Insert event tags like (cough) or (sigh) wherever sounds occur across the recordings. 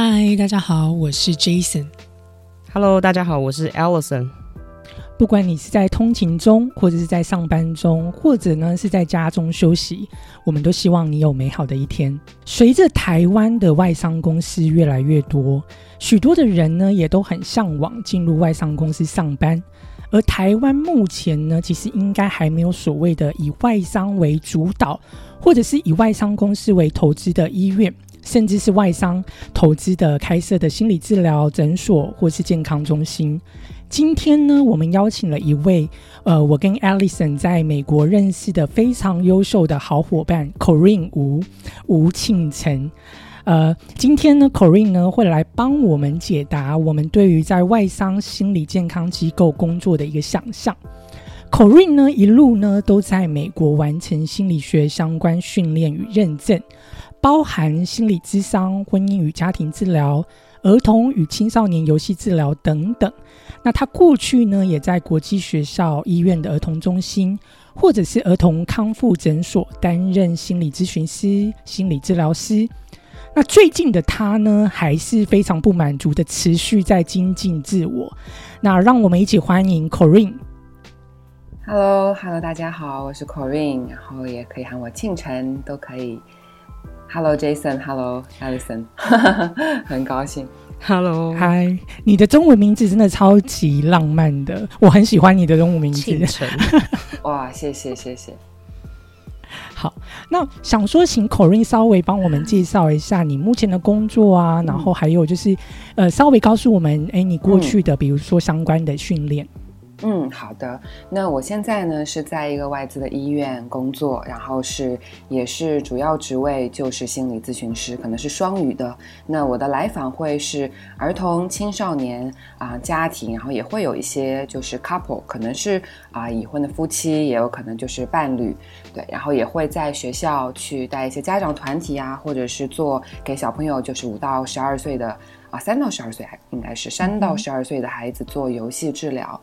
嗨，大家好，我是 Jason。Hello，大家好，我是 Allison。不管你是在通勤中，或者是在上班中，或者呢是在家中休息，我们都希望你有美好的一天。随着台湾的外商公司越来越多，许多的人呢也都很向往进入外商公司上班。而台湾目前呢，其实应该还没有所谓的以外商为主导，或者是以外商公司为投资的医院，甚至是外商投资的开设的心理治疗诊所或是健康中心。今天呢，我们邀请了一位，呃，我跟 Alison 在美国认识的非常优秀的好伙伴 Corinne 吴吴庆成。呃，今天呢，Corinne 呢会来帮我们解答我们对于在外商心理健康机构工作的一个想象。Corinne 呢一路呢都在美国完成心理学相关训练与认证，包含心理咨商、婚姻与家庭治疗。儿童与青少年游戏治疗等等。那他过去呢，也在国际学校、医院的儿童中心，或者是儿童康复诊所担任心理咨询师、心理治疗师。那最近的他呢，还是非常不满足的，持续在精进自我。那让我们一起欢迎 Corinne。Hello，Hello，大家好，我是 Corinne，然后也可以喊我庆晨，都可以。Hello Jason，Hello Alison，(laughs) 很高兴。Hello，嗨，你的中文名字真的超级浪漫的，我很喜欢你的中文名字。(laughs) 哇，谢谢谢谢。好，那想说请 Corinne 稍微帮我们介绍一下你目前的工作啊，然后还有就是呃，稍微告诉我们，哎，你过去的比如说相关的训练。嗯，好的。那我现在呢是在一个外资的医院工作，然后是也是主要职位就是心理咨询师，可能是双语的。那我的来访会是儿童、青少年啊家庭，然后也会有一些就是 couple，可能是啊已婚的夫妻，也有可能就是伴侣，对。然后也会在学校去带一些家长团体啊，或者是做给小朋友，就是五到十二岁的啊三到十二岁还应该是三到十二岁的孩子做游戏治疗。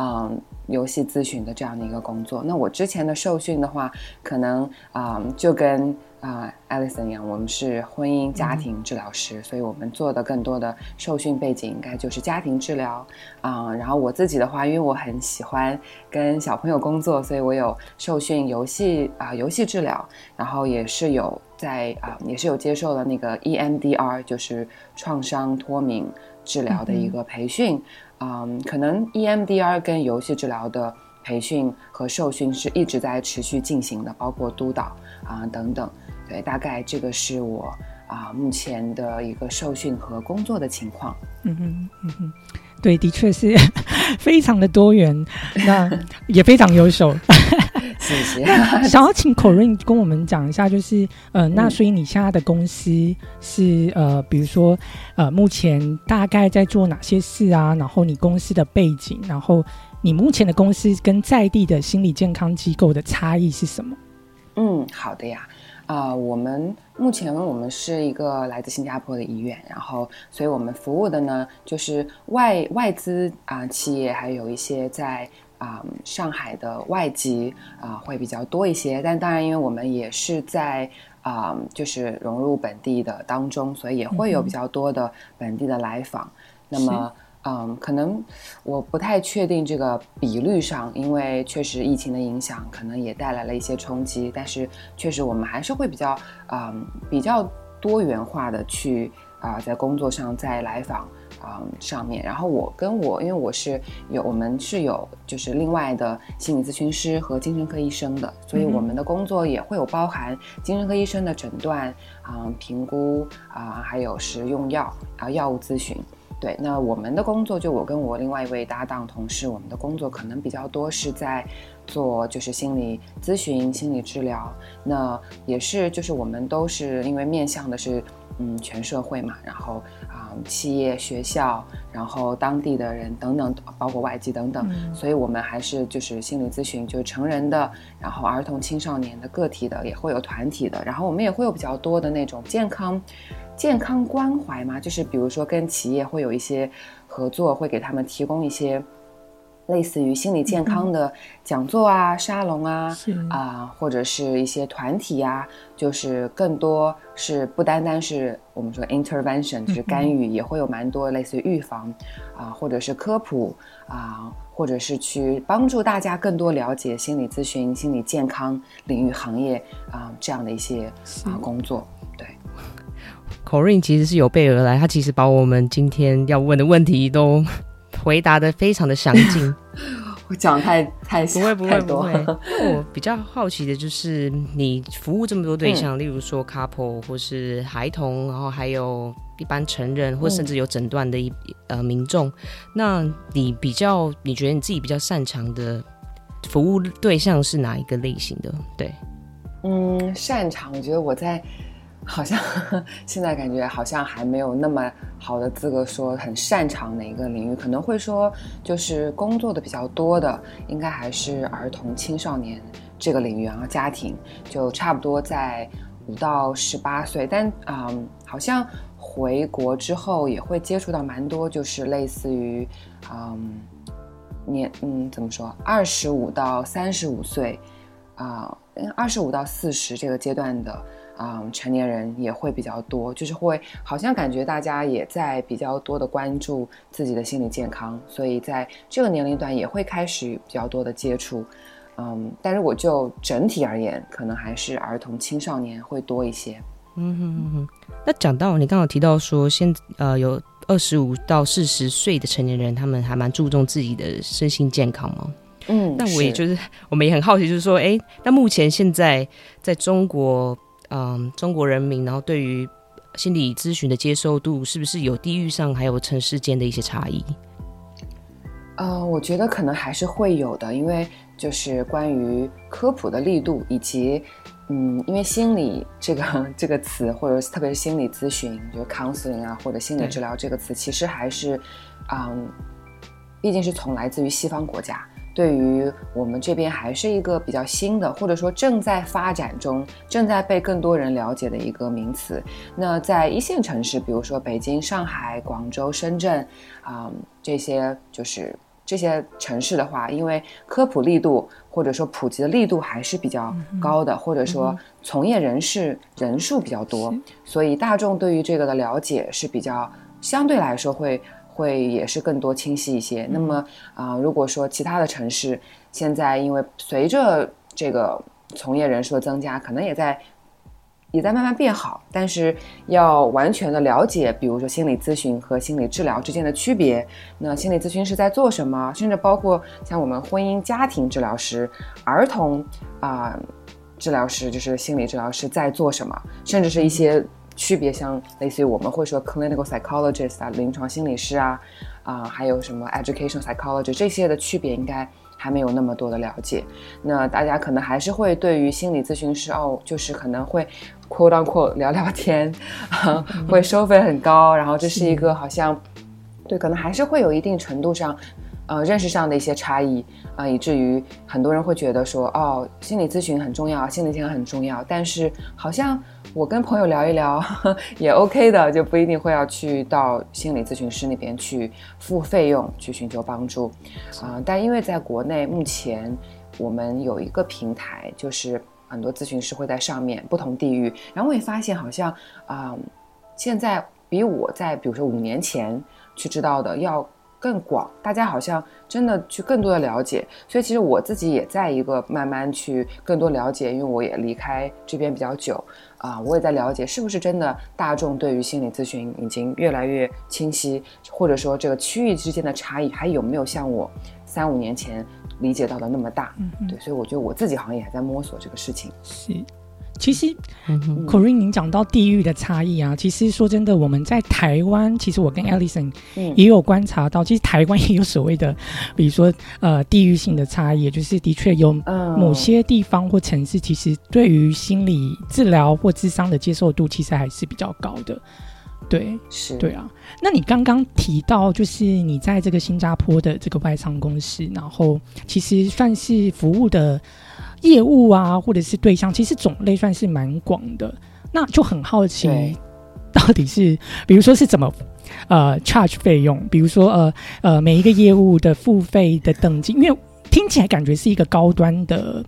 嗯，游戏咨询的这样的一个工作。那我之前的受训的话，可能啊就跟啊 Alison 一样，我们是婚姻家庭治疗师，所以我们做的更多的受训背景应该就是家庭治疗啊。然后我自己的话，因为我很喜欢跟小朋友工作，所以我有受训游戏啊游戏治疗，然后也是有在啊也是有接受了那个 EMDR，就是创伤脱敏治疗的一个培训。嗯，可能 EMDR 跟游戏治疗的培训和受训是一直在持续进行的，包括督导啊等等。对，大概这个是我啊目前的一个受训和工作的情况。嗯哼，嗯哼，对，的确是 (laughs) 非常的多元，那 (laughs) 也非常优秀。谢谢。(laughs) 想要请 Corinne 跟我们讲一下，就是呃，那所以你现在的公司是呃，比如说呃，目前大概在做哪些事啊？然后你公司的背景，然后你目前的公司跟在地的心理健康机构的差异是什么？嗯，好的呀。啊，我们目前我们是一个来自新加坡的医院，然后所以我们服务的呢就是外外资啊企业，还有一些在。啊，上海的外籍啊会比较多一些，但当然，因为我们也是在啊，就是融入本地的当中，所以也会有比较多的本地的来访。那么，嗯，可能我不太确定这个比率上，因为确实疫情的影响，可能也带来了一些冲击。但是，确实我们还是会比较嗯，比较多元化的去啊，在工作上在来访。嗯，上面，然后我跟我，因为我是有，我们是有就是另外的心理咨询师和精神科医生的，所以我们的工作也会有包含精神科医生的诊断啊、评估啊，还有是用药啊、药物咨询。对，那我们的工作就我跟我另外一位搭档同事，我们的工作可能比较多是在做就是心理咨询、心理治疗。那也是就是我们都是因为面向的是。嗯，全社会嘛，然后啊，企业、学校，然后当地的人等等，包括外籍等等，所以我们还是就是心理咨询，就是成人的，然后儿童、青少年的个体的，也会有团体的，然后我们也会有比较多的那种健康、健康关怀嘛，就是比如说跟企业会有一些合作，会给他们提供一些类似于心理健康的讲座啊、沙龙啊，是。啊、或者是一些团体呀、就是更多是不单单是我们说 intervention，就是干预，也会有蛮多类似于预防啊、或者是科普啊、或者是去帮助大家更多了解心理咨询、心理健康领域行业啊、这样的一些啊、工作。对，Corinne 其实是有备而来，他其实把我们今天要问的问题都 (laughs) 回答的非常的详尽。(laughs) 我讲太太不会不会不会。(laughs) 我比较好奇的就是，你服务这么多对象，例如说 couple 或是孩童，然后还有一般成人，或甚至有诊断的一、呃民众，那你比较，你觉得你自己比较擅长的服务对象是哪一个类型的？对，嗯，擅长，我觉得我在好像现在感觉好像还没有那么好的资格说很擅长哪一个领域，可能会说就是工作的比较多的，应该还是儿童青少年这个领域，然后家庭就差不多在五到十八岁，但嗯，好像回国之后也会接触到蛮多，就是类似于嗯年嗯怎么说，二十五到三十五岁。啊，二十五到四十这个阶段的啊、成年人也会比较多，就是会好像感觉大家也在比较多的关注自己的心理健康，所以在这个年龄段也会开始比较多的接触。嗯，但是我就整体而言，可能还是儿童青少年会多一些。嗯哼哼哼那讲到你刚刚提到说，现呃有二十五到四十岁的成年人，他们还蛮注重自己的身心健康吗？嗯，那我也就是是我们也很好奇，就是说，哎，那目前现在在中国，嗯，中国人民，然后对于心理咨询的接受度，是不是有地域上还有城市间的一些差异？呃，我觉得可能还是会有的，因为就是关于科普的力度，以及嗯，因为心理这个 (laughs) 这个词，或者特别是心理咨询，就是 counseling 啊，或者心理治疗这个词，其实还是嗯，毕竟是从来自于西方国家。对于我们这边还是一个比较新的，或者说正在发展中、正在被更多人了解的一个名词。那在一线城市，比如说北京、上海、广州、深圳，啊、这些就是这些城市的话，因为科普力度或者说普及的力度还是比较高的，或者说从业人士人数比较多，所以大众对于这个的了解是比较相对来说会会也是更多清晰一些。那么啊、如果说其他的城市现在因为随着这个从业人数的增加，可能也在也在慢慢变好，但是要完全的了解，比如说心理咨询和心理治疗之间的区别，那心理咨询师在做什么，甚至包括像我们婚姻家庭治疗师、儿童啊、治疗师，就是心理治疗师在做什么，甚至是一些区别，像类似于我们会说 clinical psychologist 啊，临床心理师啊，啊、还有什么 education psychology 这些的区别，应该还没有那么多的了解。那大家可能还是会对于心理咨询师哦，就是可能会 quote on quote 聊聊天，(laughs) 啊，会收费很高，然后这是一个好像对，可能还是会有一定程度上。呃，认识上的一些差异啊、以至于很多人会觉得说，哦，心理咨询很重要，心理健康很重要，但是好像我跟朋友聊一聊 (laughs) 也 OK 的，就不一定会要去到心理咨询师那边去付费用去寻求帮助。啊、但因为在国内目前我们有一个平台，就是很多咨询师会在上面不同地域，然后我也发现好像啊、现在比我在比如说五年前去知道的要更广，大家好像真的去更多的了解，所以其实我自己也在一个慢慢去更多了解，因为我也离开这边比较久啊、我也在了解是不是真的大众对于心理咨询已经越来越清晰，或者说这个区域之间的差异还有没有像我三五年前理解到的那么大？对，所以我觉得我自己好像也还在摸索这个事情。是。其实嗯，Corinne，您讲到地域的差异啊，其实说真的，我们在台湾，其实我跟 Alison 嗯。也有观察到，其实台湾也有所谓的，(laughs) 比如说呃地域性的差异，也就是的确有嗯。某些地方或城市，其实对于心理治疗或智商的接受度，其实还是比较高的。对，是。对啊。那你刚刚提到，就是你在这个新加坡的这个外商公司，然后其实算是服务的业务啊，或者是对象，其实种类算是蛮广的。那就很好奇，到底是，比如说是怎么呃 charge 费用，比如说呃呃每一个业务的付费的等级，因为听起来感觉是一个高端的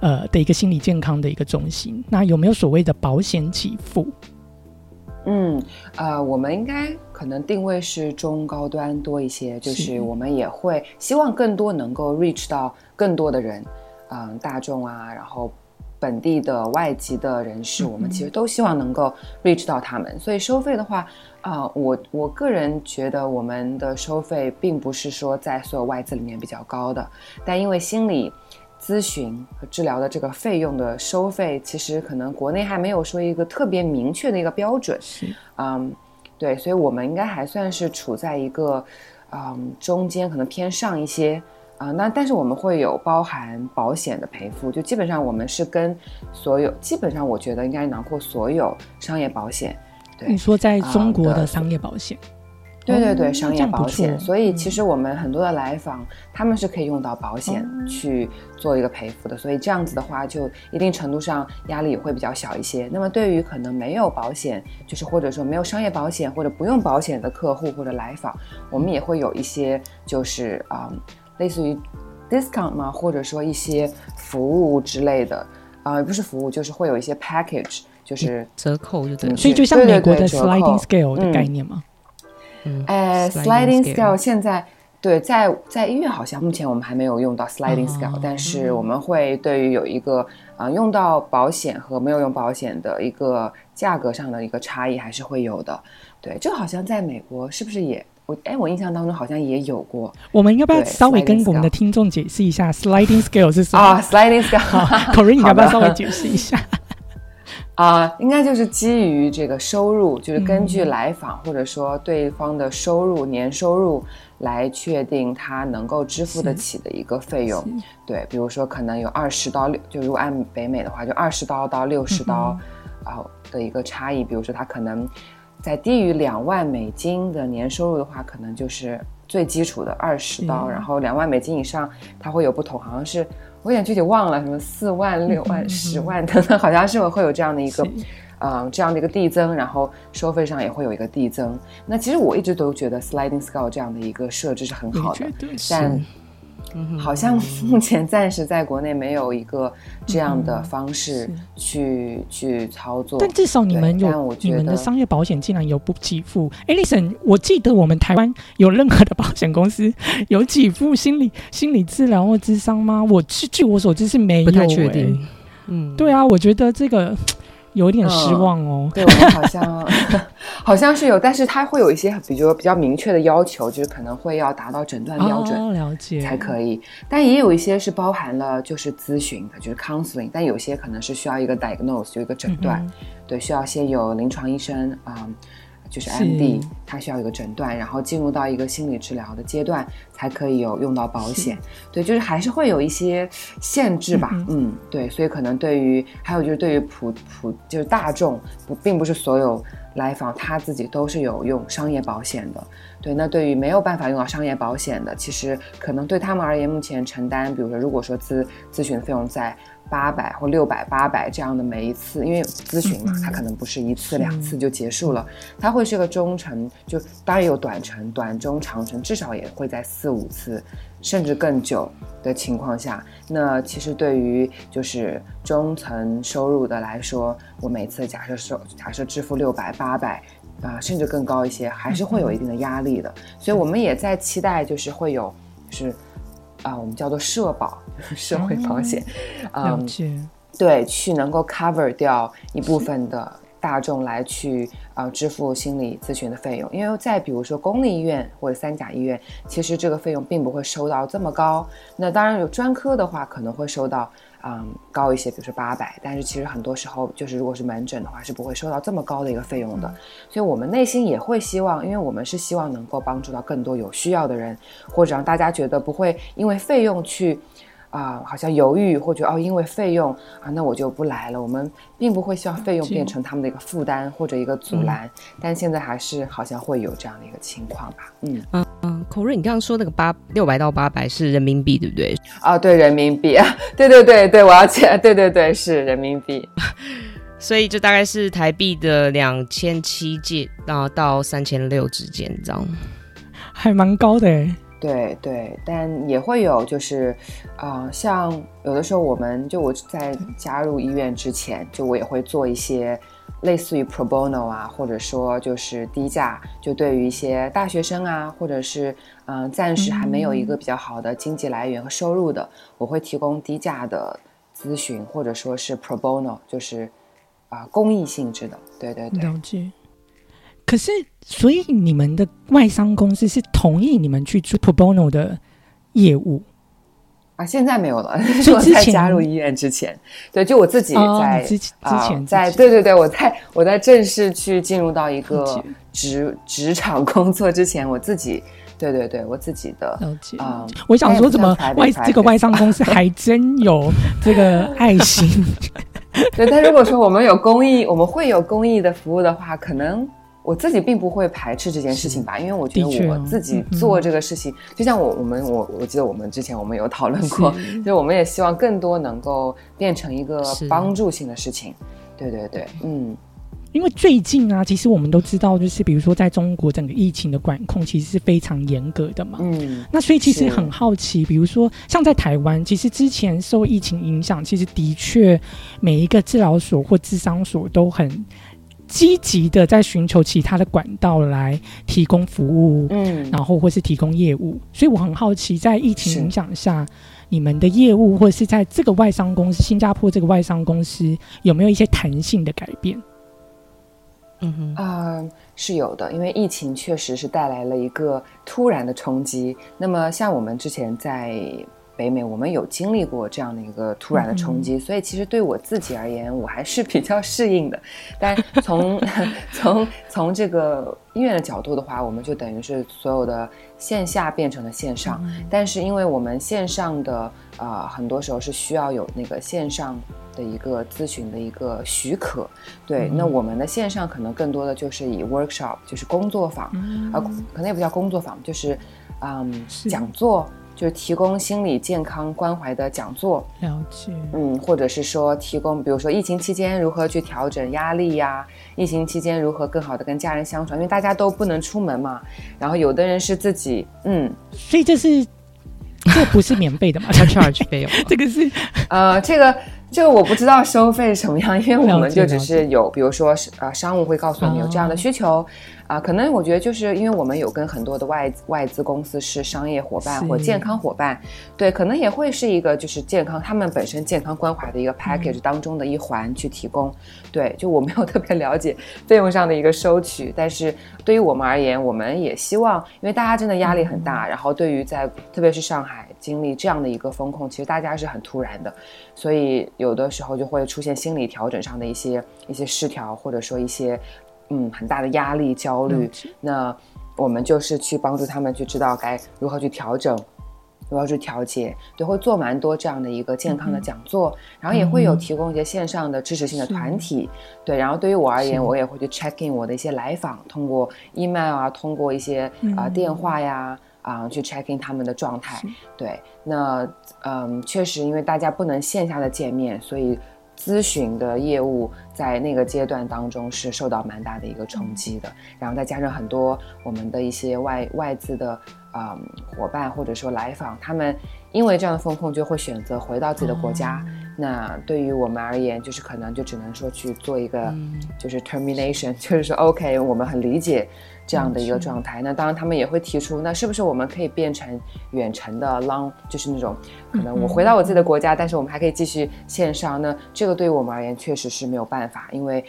呃的一个心理健康的一个中心。那有没有所谓的保险给付？嗯，呃，我们应该可能定位是中高端多一些，就是我们也会希望更多能够 reach 到更多的人，嗯，大众啊，然后本地的外籍的人士，我们其实都希望能够 reach 到他们。所以收费的话，啊，我我个人觉得我们的收费并不是说在所有外资里面比较高的，但因为心理。咨询和治疗的这个费用的收费，其实可能国内还没有说一个特别明确的一个标准。是，嗯，对，所以我们应该还算是处在一个，嗯，中间可能偏上一些啊。那但是我们会有包含保险的赔付，就基本上我们是跟所有，基本上我觉得应该囊括所有商业保险。对，你说在中国的商业保险。对对对，商业保险，所以其实我们很多的来访，他们是可以用到保险去做一个赔付的，所以这样子的话，就一定程度上压力也会比较小一些。那么对于可能没有保险，就是或者说没有商业保险或者不用保险的客户或者来访，我们也会有一些就是啊，类似于 discount 嘛，或者说一些服务之类的啊，不是服务，就是会有一些 package，就是折扣就对，所以就像美国的 sliding scale 的概念吗？哎，sliding scale 现在对在在医院好像目前我们还没有用到 sliding scale，但是我们会对于有一个啊用到保险和没有用保险的一个价格上的一个差异还是会有的。对，这好像在美国是不是也我哎我印象当中好像也有过。我们要不要稍微跟我们的听众解释一下 sliding scale 是什么啊？sliding scale，口瑞你要不要稍微解释一下？(laughs) 啊，应该就是基于这个收入，就是根据来访或者说对方的收入年收入来确定他能够支付得起的一个费用。对，比如说可能有二十刀六，就如果按北美的话，就二十刀到六十刀啊的一个差异。比如说他可能在低于两万美金的年收入的话，可能就是最基础的二十刀，然后两万美金以上，它会有不同，好像是。我有点具体忘了，什么四万、六万、十万等等，好像是会有这样的一个，嗯，这样的一个递增，然后收费上也会有一个递增。那其实我一直都觉得 sliding scale 这样的一个设置是很好的，但。好像目前暂时在国内没有一个这样的方式去去操作，但至少你们有你们的商业保险竟然有不给付。a l i s o n 我记得我们台湾有任何的保险公司有给付心理心理治疗或智商吗？我据据我所知是没有，不太确定。嗯，对啊，我觉得这个。有点失望哦，对我们好像 (laughs) 好像是有，但是它会有一些比如比较明确的要求，就是可能会要达到诊断标准，了解才可以。但也有一些是包含了就是咨询的，就是 counseling，但有些可能是需要一个 diagnose，有一个诊断，对，需要先有临床医生啊。就是 MD，他需要一个诊断，然后进入到一个心理治疗的阶段，才可以有用到保险。对，就是还是会有一些限制吧。嗯，对，所以可能对于还有就是对于普普就是大众，不并不是所有来访他自己都是有用商业保险的。对，那对于没有办法用到商业保险的，其实可能对他们而言，目前承担，比如说如果说咨咨询费用在。八百或六百、八百这样的每一次，因为咨询嘛，它可能不是一次两次就结束了，它会是个中程，就当然有短程、短中长程，至少也会在四五次，甚至更久的情况下。那其实对于就是中层收入的来说，我每次假设收假设支付六百、八百啊，甚至更高一些，还是会有一定的压力的。所以我们也在期待，就是会有是。啊，我们叫做社保，社会保险，嗯，对，去能够 cover 掉一部分的大众来去啊支付心理咨询的费用，因为在比如说公立医院或者三甲医院，其实这个费用并不会收到这么高。那当然有专科的话，可能会收到。嗯，高一些，比如说八百，但是其实很多时候就是如果是门诊的话，是不会收到这么高的一个费用的。所以我们内心也会希望，因为我们是希望能够帮助到更多有需要的人，或者让大家觉得不会因为费用去。啊，好像犹豫或者哦，因为费用啊，那我就不来了。我们并不会希望费用变成他们的一个负担或者一个阻拦，但现在还是好像会有这样的一个情况吧。嗯嗯嗯，口瑞，你刚刚说那个八六百到八百是人民币对不对？啊，对，人民币 (laughs) 啊，对对对对，我要钱，(laughs) 对对对，是人民币。(laughs) 所以就大概是台币的两千七借，然后到三千六之间这样，还蛮高的哎。对对，但也会有就是，啊，像有的时候我们就我在加入医院之前，就我也会做一些类似于 pro bono 啊，或者说就是低价，就对于一些大学生啊，或者是嗯暂时还没有一个比较好的经济来源和收入的，我会提供低价的咨询，或者说是 pro bono，就是啊公益性质的。对对对。了解。可是，所以你们的外商公司是同意你们去做 pro bono 的业务啊？现在没有了，(laughs) 是我在加入医院之前，对，就我自己在之前，在对对对，我在我在正式去进入到一个职职场工作之前，我自己，对对对，我自己的了解啊。我想说，怎么外这个外商公司还真有 (laughs) 这个爱心？(laughs) 对，但如果说我们有公益，我们会有公益的服务的话，可能。我自己并不会排斥这件事情吧，因为我觉得我自己做这个事情，就像我我们我我记得我们之前我们有讨论过，就是我们也希望更多能够变成一个帮助性的事情。对对对，嗯，因为最近啊，其实我们都知道，就是比如说在中国整个疫情的管控其实是非常严格的嘛，嗯，那所以其实很好奇，比如说像在台湾，其实之前受疫情影响，其实的确每一个治疗所或智商所都很。积极的在寻求其他的管道来提供服务，嗯，然后或是提供业务，所以我很好奇，在疫情影响下，你们的业务或者是在这个外商公司，新加坡这个外商公司有没有一些弹性的改变？嗯哼，啊，是有的，因为疫情确实是带来了一个突然的冲击。那么，像我们之前在。北美，我们有经历过这样的一个突然的冲击，所以其实对我自己而言，我还是比较适应的。但从 (laughs) 从从这个医院的角度的话，我们就等于是所有的线下变成了线上，但是因为我们线上的呃很多时候是需要有那个线上的一个咨询的一个许可，对，那我们的线上可能更多的就是以 workshop，就是工作坊，啊，可能也不叫工作坊，就是嗯讲座。就是提供心理健康关怀的讲座，了解，嗯，或者是说提供，比如说疫情期间如何去调整压力呀，疫情期间如何更好的跟家人相处，因为大家都不能出门嘛。然后有的人是自己，嗯，所以这是这不是免费的嘛？(laughs) 要 charge 费用？(laughs) 这个是，呃，这个这个我不知道收费什么样，因为我们就只是有，比如说是呃商务会告诉我们有这样的需求。啊，可能我觉得就是因为我们有跟很多的外外资公司是商业伙伴或健康伙伴，对，可能也会是一个就是健康他们本身健康关怀的一个 package 当中的一环去提供，对，就我没有 (laughs) 特别了解费用上的一个收取，但是对于我们而言，我们也希望，因为大家真的压力很大，然后对于在特别是上海经历这样的一个风控，其实大家是很突然的，所以有的时候就会出现心理调整上的一些一些失调，或者说一些。嗯，很大的压力、焦虑，那我们就是去帮助他们去知道该如何去调整，如何去调节，对，会做蛮多这样的一个健康的讲座，然后也会有提供一些线上的支持性的团体，对，然后对于我而言，我也会去 check in 我的一些来访，通过 email 啊，通过一些啊电话呀，啊去 check in 他们的状态，对，那嗯，确实因为大家不能线下的见面，所以。咨询的业务在那个阶段当中是受到蛮大的一个冲击的，然后再加上很多我们的一些外外资的啊伙伴或者说来访，他们因为这样的风控就会选择回到自己的国家。那对于我们而言，就是可能就只能说去做一个就是 termination，(laughs) 就是说 OK，我们很理解。这样的一个状态，那当然他们也会提出，那是不是我们可以变成远程的 long，就是那种可能我回到我自己的国家，但是我们还可以继续线上。那这个对于我们而言确实是没有办法，因为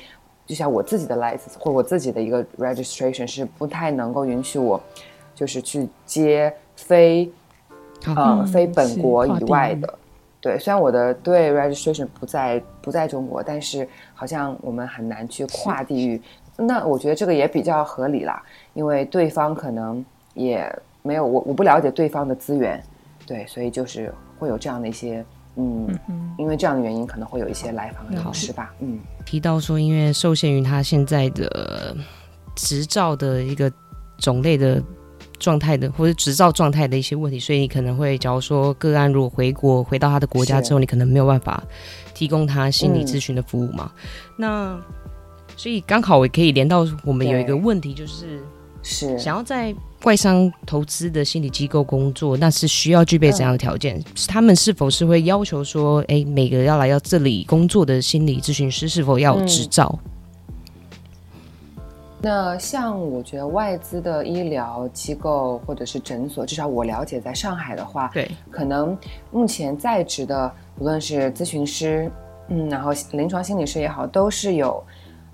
就像我自己的 license 或我自己的一个 registration 是不太能够允许我，就是去接非，嗯，非本国以外的。对，虽然我的对 registration 不在不在中国，但是好像我们很难去跨地域。那我觉得这个也比较合理啦，因为对方可能也没有我我不了解对方的资源，对，所以就是会有这样的一些嗯，因为这样的原因可能会有一些来访的老师吧。嗯，提到说因为受限于他现在的执照的一个种类的状态的或者执照状态的一些问题，所以你可能会假如说个案如果回国回到他的国家之后，你可能没有办法。提供他心理咨询的服务嘛。那所以刚好我可以连到我们有一个问题，就是是。想要在外商投资的心理机构工作，那是需要具备怎样的条件？他们是否是会要求说，哎，每个要来到这里工作的心理咨询师是否要有执照？那像我觉得外资的医疗机构或者是诊所，至少我了解，在上海的话，对，可能目前在职的，无论是咨询师，嗯，然后临床心理师也好，都是有，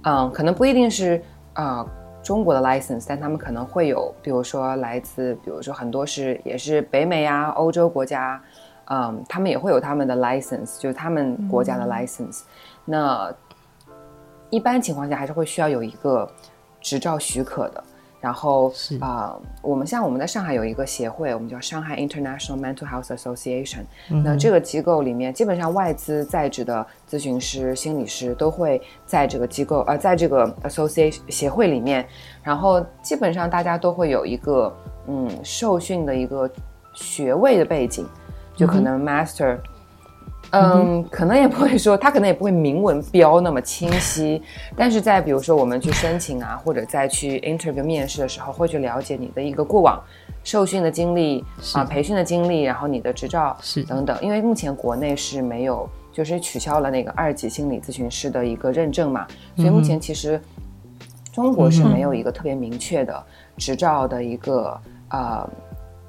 嗯，可能不一定是啊中国的 license，但他们可能会有，比如说来自，比如说很多是也是北美啊、欧洲国家，嗯，他们也会有他们的 license，就是他们国家的 license。那一般情况下还是会需要有一个。执照许可的，然后啊，我们像我们在上海有一个协会，我们叫上海 International Mental Health Association。那这个机构里面，基本上外资在职的咨询师、心理师都会在这个机构，呃，在这个 association 协会里面。然后基本上大家都会有一个嗯受训的一个学位的背景，就可能 master。嗯，可能也不会说，他可能也不会明文标那么清晰，(laughs) 但是在比如说我们去申请啊，或者再去 interview 面试的时候，会去了解你的一个过往受训的经历啊，培训的经历，然后你的执照是等等。因为目前国内是没有，就是取消了那个二级心理咨询师的一个认证嘛，所以目前其实中国是没有一个特别明确的执照的一个呃。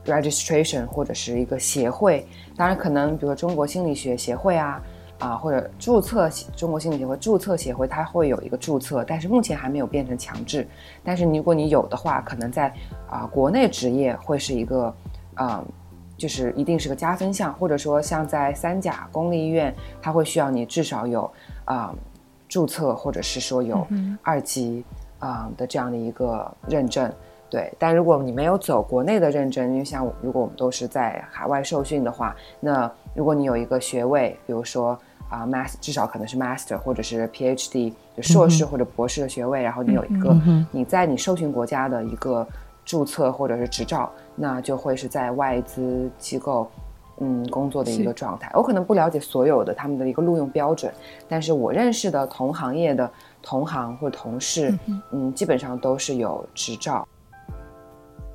registration 或者是一个协会，当然可能比如说中国心理学协会啊啊或者注册中国心理学会注册协会，它会有一个注册，但是目前还没有变成强制。但是如果你有的话，可能在啊国内职业会是一个啊就是一定是个加分项，或者说像在三甲公立医院，它会需要你至少有啊注册或者是说有二级啊的这样的一个认证。对，但如果你没有走国内的认证，因为像如果我们都是在海外受训的话，那如果你有一个学位，比如说啊，master 至少可能是 master 或者是 PhD 就硕士或者博士的学位，然后你有一个你在你受训国家的一个注册或者是执照，那就会是在外资机构嗯工作的一个状态。我可能不了解所有的他们的一个录用标准，但是我认识的同行业的同行或者同事，嗯，基本上都是有执照。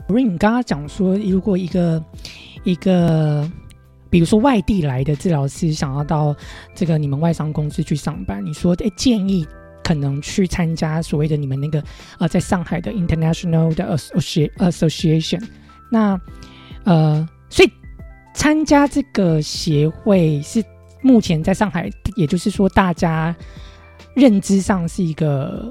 如你刚刚讲说，如果一个一个，比如说外地来的治疗师想要到这个你们外商公司去上班，你说，哎，建议可能去参加所谓的你们那个呃，在上海的 International 的 Association。那呃，所以参加这个协会是目前在上海，也就是说，大家认知上是一个。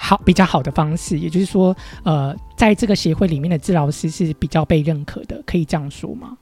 好，比较好的方式，也就是说，呃，在这个协会里面的治疗师是比较被认可的，可以这样说吗？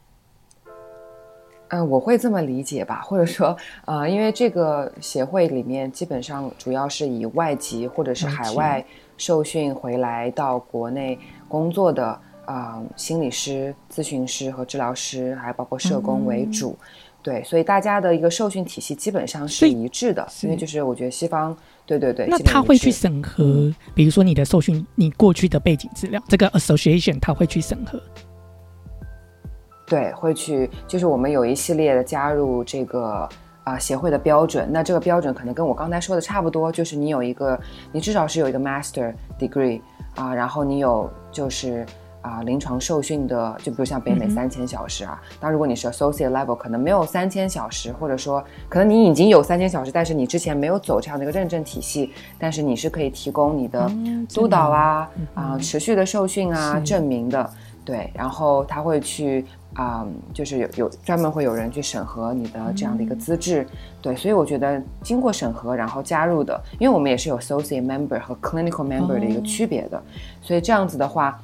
嗯，我会这么理解吧，(laughs) 或者说，呃，因为这个协会里面基本上主要是以外籍或者是海外受训回来到国内工作的啊心理师、咨询师和治疗师，还包括社工为主，对，所以大家的一个受训体系基本上是一致的，因为就是我觉得西方。对对对，那他会去审核，比如说你的受训，你过去的背景资料，这个 association 他会去审核。对，会去，就是我们有一系列的加入这个啊协会的标准，那这个标准可能跟我刚才说的差不多，就是你有一个，你至少是有一个 master degree 啊，然后你有就是。啊，临床受训的，就比如像北美三千小时啊。当，如果你是 associate level，可能没有三千小时，或者说可能你已经有三千小时，但是你之前没有走这样的一个认证体系，但是你是可以提供你的督导啊啊持续的受训啊证明的。对，然后他会去啊，就是有有专门会有人去审核你的这样的一个资质。对，所以我觉得经过审核然后加入的，因为我们也是有 associate member 和 clinical member 的一个区别的，所以这样子的话。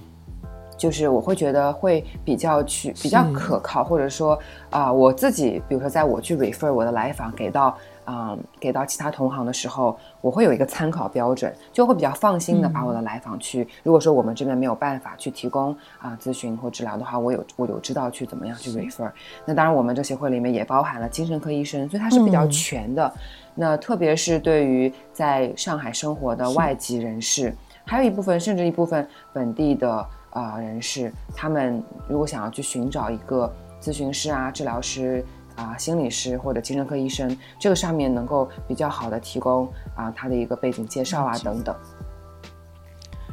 就是我会觉得会比较去比较可靠，或者说啊，我自己比如说在我去 refer 我的来访给到啊给到其他同行的时候，我会有一个参考标准，就会比较放心的把我的来访去。如果说我们这边没有办法去提供啊咨询或治疗的话，我有我有知道去怎么样去 refer。那当然，我们这协会里面也包含了精神科医生，所以它是比较全的。那特别是对于在上海生活的外籍人士，还有一部分甚至一部分本地的。啊，人士他们如果想要去寻找一个咨询师啊、治疗师啊心理师或者精神科医生，这个上面能够比较好的提供啊他的一个背景介绍啊等等。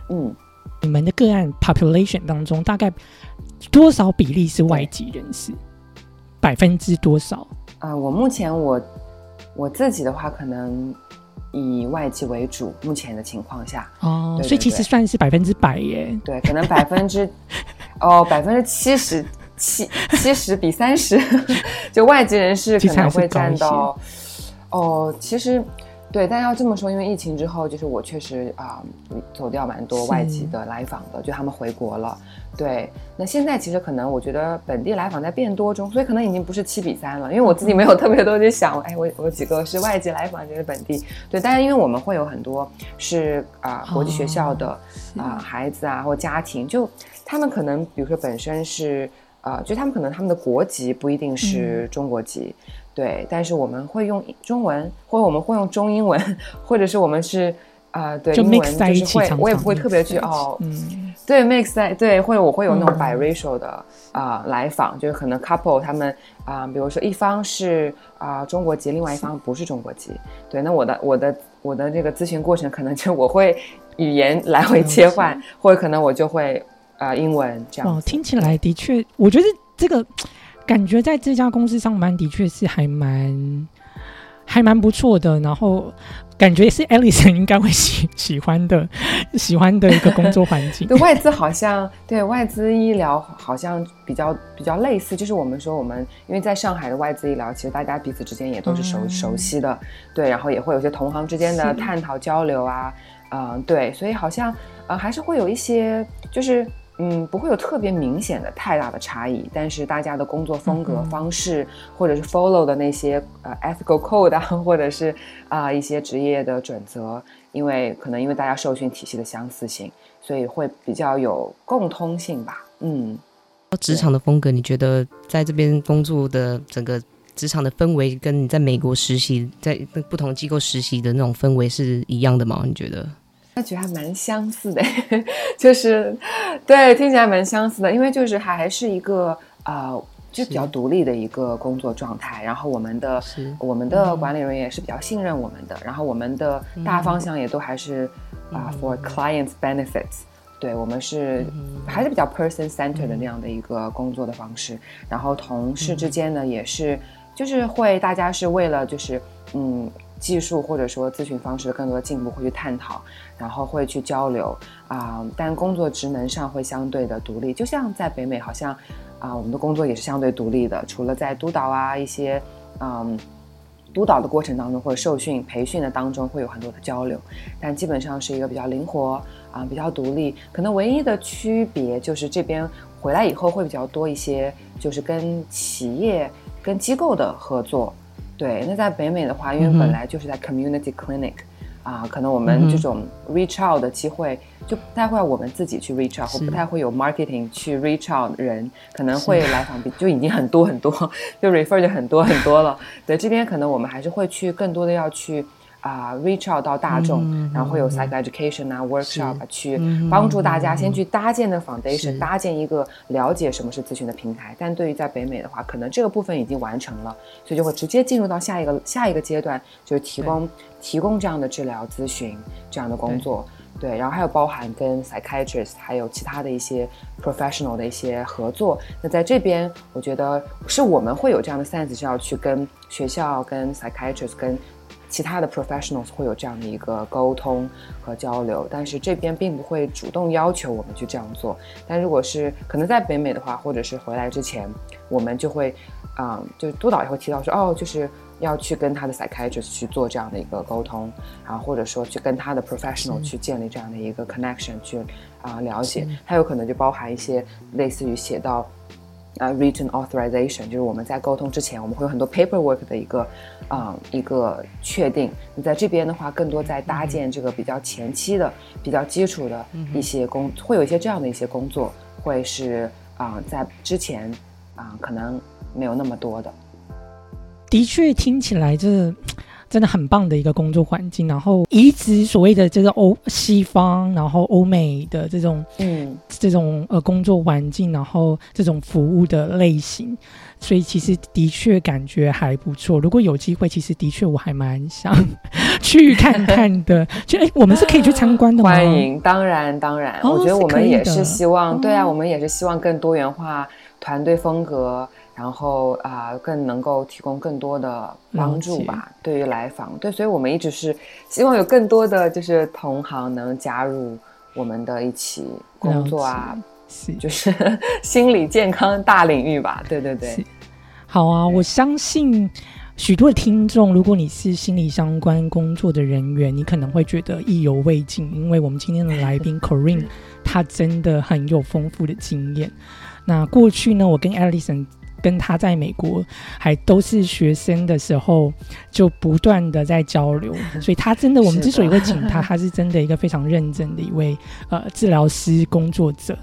嗯，你们的个案 population 当中大概多少比例是外籍人士？百分之多少？啊，我目前我我自己的话，可能以外籍为主。目前的情况下，哦，所以其实算是百分之百耶。对，可能百分之 (laughs) 哦，百分之七十七七十比三十，(laughs) 就外籍人士可能会占到哦，其实。对，但要这么说，因为疫情之后，就是我确实啊走掉蛮多外籍的来访的，就他们回国了。对，那现在其实可能我觉得本地来访在变多中，所以可能已经不是七比三了。因为我自己没有特别多去想，哎，我我几个是外籍来访，就是本地。对，但是因为我们会有很多是啊国际学校的啊孩子啊或家庭，就他们可能比如说本身是啊，就他们可能他们的国籍不一定是中国籍。对，但是我们会用中文，或者我们会用中英文，(laughs) 或者是我们是啊，对，英文就是会，我也不会特别去哦，嗯，对，mix 在对，或者我会有那种 biracial 的啊来访，就是可能 couple 他们啊，比如说一方是啊中国籍，另外一方不是中国籍，对，那我的我的我的这个咨询过程可能就我会语言来回切换，或者可能我就会啊英文这样。哦，听起来的确，我觉得这个。感觉在这家公司上班的确是还蛮还蛮不错的，然后感觉也是 Alison 应该会喜喜欢的喜欢的一个工作环境。(laughs) 对外资好像对外资医疗好像比较比较类似，就是我们说我们因为在上海的外资医疗，其实大家彼此之间也都是熟熟悉的，对，然后也会有些同行之间的探讨交流啊，嗯，对，所以好像呃还是会有一些就是。嗯，不会有特别明显的太大的差异，但是大家的工作风格方式，或者是 follow 的那些呃 ethical code 啊，或者是啊一些职业的准则，因为可能因为大家受训体系的相似性，所以会比较有共通性吧。嗯，职场的风格，你觉得在这边工作的整个职场的氛围，跟你在美国实习，在不同机构实习的那种氛围是一样的吗？你觉得？我觉得还蛮相似的，(laughs) 就是对，听起来蛮相似的，因为就是还还是一个呃，就比较独立的一个工作状态。然后我们的我们的管理人员也是比较信任我们的，然后我们的大方向也都还是啊，for clients benefits。对我们是还是比较 person center 的那样的一个工作的方式。然后同事之间呢，也是就是会大家是为了就是嗯。技术或者说咨询方式的更多的进步会去探讨，然后会去交流啊，但工作职能上会相对的独立。就像在北美，好像啊，我们的工作也是相对独立的，除了在督导啊一些嗯督导的过程当中或者受训培训的当中会有很多的交流，但基本上是一个比较灵活啊，比较独立。可能唯一的区别就是这边回来以后会比较多一些，就是跟企业跟机构的合作。对，那在北美的话，因为本来就是在 community clinic，啊，可能我们这种 reach out 的机会就不太会我们自己去 reach out，或不太会有 marketing 去 reach out 人，可能会来访比就已经很多很多，(laughs) 就 refer 就很多很多了。对，这边可能我们还是会去更多的要去。啊，reach out 到大众，然后会有 psych education 啊，workshop 去帮助大家先去搭建的 foundation，搭建一个了解什么是咨询的平台。但对于在北美的话，可能这个部分已经完成了，所以就会直接进入到下一个下一个阶段，就是提供提供这样的治疗咨询这样的工作。对，然后还有包含跟 psychiatrist 还有其他的一些 professional 的一些合作。那在这边，我觉得是我们会有这样的 sense，是要去跟学校、跟 psychiatrist、跟其他的 professionals 会有这样的一个沟通和交流，但是这边并不会主动要求我们去这样做。但如果是可能在北美的话，或者是回来之前，我们就会，嗯，就督导也会提到说，哦，就是要去跟他的 psychiatrist 去做这样的一个沟通，然后或者说去跟他的 professional 去建立这样的一个 connection，去啊了解。它有可能就包含一些类似于写到。啊，written authorization 就是我们在沟通之前，我们会有很多 paperwork 的一个，啊，一个确定。你在这边的话，更多在搭建这个比较前期的、比较基础的一些工，会有一些这样的一些工作，会是啊，在之前啊，可能没有那么多的。的确，听起来这真的很棒的一个工作环境，然后移植所谓的这个欧西方，然后欧美的这种嗯这种呃工作环境，然后这种服务的类型，所以其实的确感觉还不错。如果有机会，其实的确我还蛮想 (laughs) 去看看的。就哎，我们是可以去参观的吗？欢迎，当然当然，我觉得我们也是希望，对啊，我们也是希望更多元化团队风格。然后啊，更能够提供更多的帮助吧，对于来访，对，所以我们一直是希望有更多的就是同行能加入我们的一起工作啊，是就是 (laughs) 心理健康大领域吧，对对对，好啊，我相信许多的听众，如果你是心理相关工作的人员，你可能会觉得意犹未尽，因为我们今天的来宾 (laughs) Corinne，他真的很有丰富的经验。那过去呢，我跟 Alison。跟他在美国还都是学生的时候，就不断的在交流，所以他真的，我们之所以会请他，(laughs) 他是真的一个非常认真的一位呃治疗师工作者。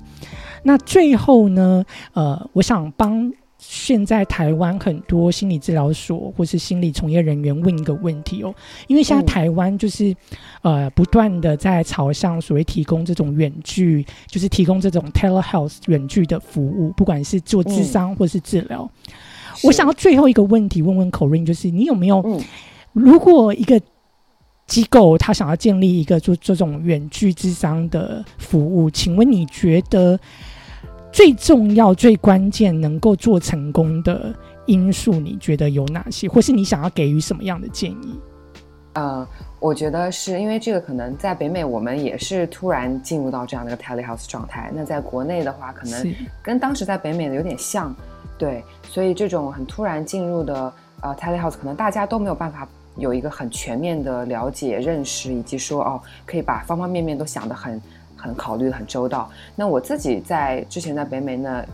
那最后呢，呃，我想帮。现在台湾很多心理治疗所或是心理从业人员问一个问题哦，因为现在台湾就是呃不断的在朝向所谓提供这种远距，就是提供这种 telehealth 远距的服务，不管是做智商或是治疗。我想要最后一个问题问问 Corinne，就是你有没有，如果一个机构他想要建立一个做这种远距智商的服务，请问你觉得？最重要、最关键能够做成功的因素，你觉得有哪些？或是你想要给予什么样的建议？呃，我觉得是因为这个可能在北美，我们也是突然进入到这样的一个 telehouse 状态。那在国内的话，可能跟当时在北美的有点像，对。所以这种很突然进入的呃 telehouse，可能大家都没有办法有一个很全面的了解、认识，以及说哦，可以把方方面面都想得很。很考虑的很周到。那我自己在之前在北美那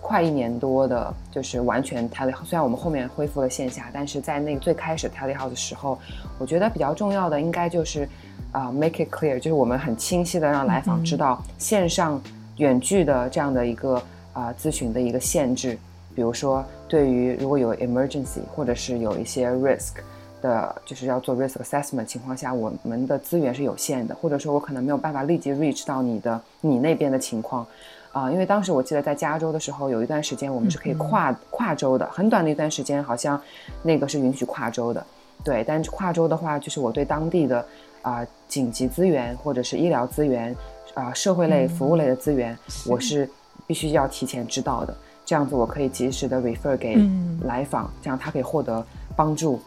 快一年多的，就是完全 telehouse。虽然我们后面恢复了线下，但是在那个最开始 telehouse 的时候，我觉得比较重要的应该就是啊，make it clear，就是我们很清晰的让来访知道线上远距的这样的一个啊咨询的一个限制。比如说，对于如果有 emergency 或者是有一些 risk。的就是要做 risk assessment 情况下，我们的资源是有限的，或者说我可能没有办法立即 reach 到你的你那边的情况，啊，因为当时我记得在加州的时候，有一段时间我们是可以跨跨州的，很短的一段时间，好像那个是允许跨州的，对，但是跨州的话，就是我对当地的啊紧急资源或者是医疗资源啊社会类服务类的资源，我是。必须要提前知道的，这样子我可以及时的 refer 给来访，这样他可以获得帮助。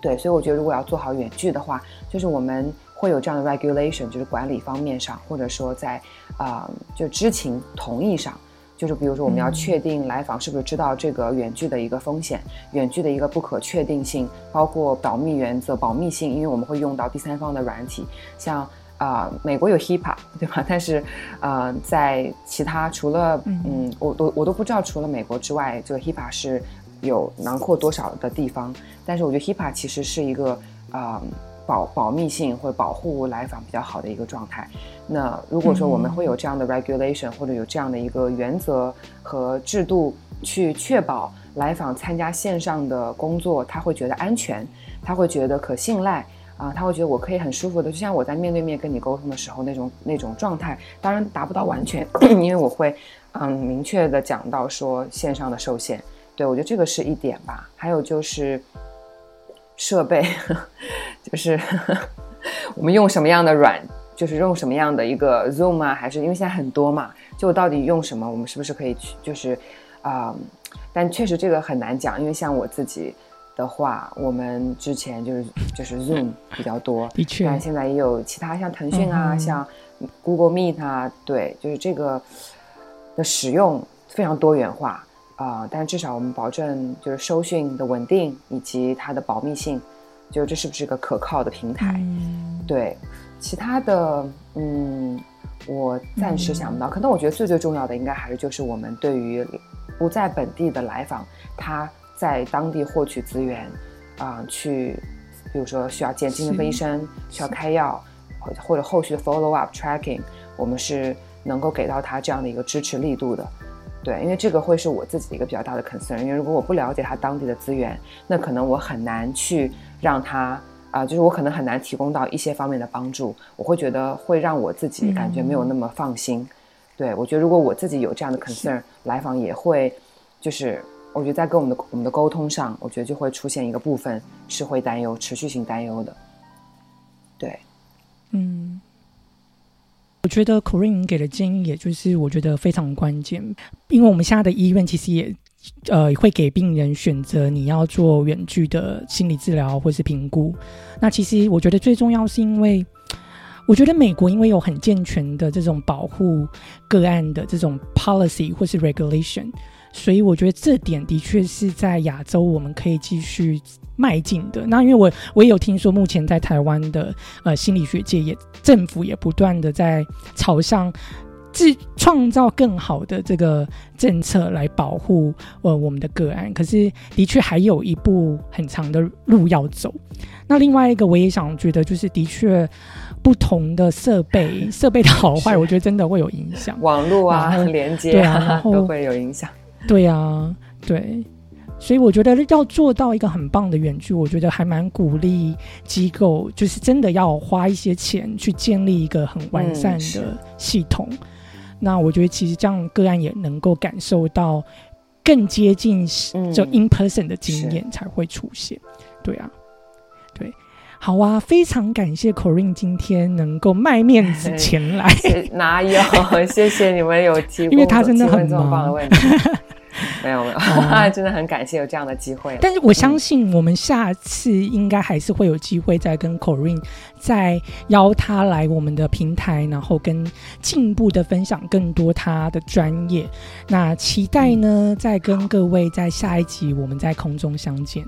对，所以我觉得如果要做好远距的话，就是我们会有这样的 regulation，就是管理方面上，或者说在啊，就知情同意上，就是比如说我们要确定来访是不是知道这个远距的一个风险，远距的一个不可确定性，包括保密原则、保密性，因为我们会用到第三方的软体，像啊，美国有 HIPAA，(laughs) 对吧？但是呃，在其他除了嗯，我都我都不知道，除了美国之外，这个 HIPAA 是。有囊括多少的地方？但是我觉得 HIPAA 其实是一个啊保保密性或者保护来访比较好的一个状态。那如果说我们会有这样的 regulation 或者有这样的一个原则和制度去确保来访参加线上的工作，他会觉得安全，他会觉得可信赖啊，他会觉得我可以很舒服的，就像我在面对面跟你沟通的时候那种那种状态。当然达不到完全，(coughs) 因为我会嗯明确的讲到说线上的受限。对，我觉得这个是一点吧。还有就是设备，(laughs) 就是 (laughs) 我们用什么样的软，就是用什么样的一个 Zoom 啊，还是因为现在很多嘛，就到底用什么？我们是不是可以去？就是啊，但确实这个很难讲，因为像我自己的话，我们之前就是就是 Zoom 比较多，的确，但现在也有其他像腾讯啊，像 Google Meet 啊，对，就是这个的使用非常多元化。啊，但至少我们保证就是收讯的稳定以及它的保密性，就这是不是个可靠的平台？对，其他的，嗯，我暂时想不到。可能我觉得最最重要的应该还是就是我们对于不在本地的来访，他在当地获取资源，啊，去，比如说需要见精神科医生，需要开药，或或者后续的 follow up tracking，我们是能够给到他这样的一个支持力度的。对，因为这个会是我自己的一个比较大的 concern，因为如果我不了解他当地的资源，那可能我很难去让他啊、就是我可能很难提供到一些方面的帮助，我会觉得会让我自己感觉没有那么放心。对我觉得如果我自己有这样的 concern，来访也会，就是我觉得在跟我们的我们的沟通上，我觉得就会出现一个部分是会担忧，持续性担忧的。对，嗯，我觉得 Corinne 给的建议，也就是我觉得非常关键，因为我们现在的医院其实也呃会给病人选择你要做远距的心理治疗或是评估。那其实我觉得最重要是因为，我觉得美国因为有很健全的这种保护个案的这种 policy 或是 regulation，所以我觉得这点的确是在亚洲我们可以继续迈进的。那因为我我也有听说，目前在台湾的呃心理学界也政府也不断的在朝向自创造更好的这个政策来保护呃我们的个案，可是的确还有一步很长的路要走。那另外一个我也想觉得就是的确不同的设备设备的好坏，我觉得真的会有影响。网络啊连接对啊然后都会有影响。对啊，对，所以我觉得要做到一个很棒的远距，我觉得还蛮鼓励机构，就是真的要花一些钱去建立一个很完善的系统。那我觉得其实这样个案也能够感受到更接近嗯就 in person 的经验才会出现。对啊，对。好啊，非常感谢 Corinne 今天能够卖面子前来。(laughs) 哪有？(laughs) 谢谢你们有提供，(laughs) 因为他真的很棒的忙问题。没 (laughs) 有没有，哦 (laughs) 真的很感谢有这样的机会。但是我相信，我们下次应该还是会有机会再跟 Corinne 再邀他来我们的平台，然后跟进一步的分享更多他的专业。那期待呢，再跟各位在下一集我们在空中相见。